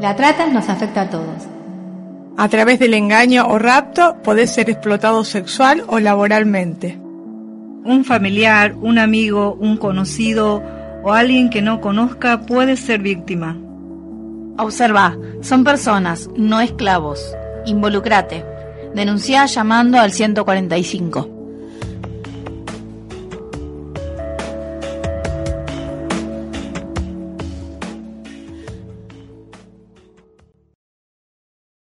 La trata nos afecta a todos. A través del engaño o rapto podés ser explotado sexual o laboralmente. Un familiar, un amigo, un conocido o alguien que no conozca puede ser víctima. Observa, son personas, no esclavos. Involucrate. Denuncia llamando al 145.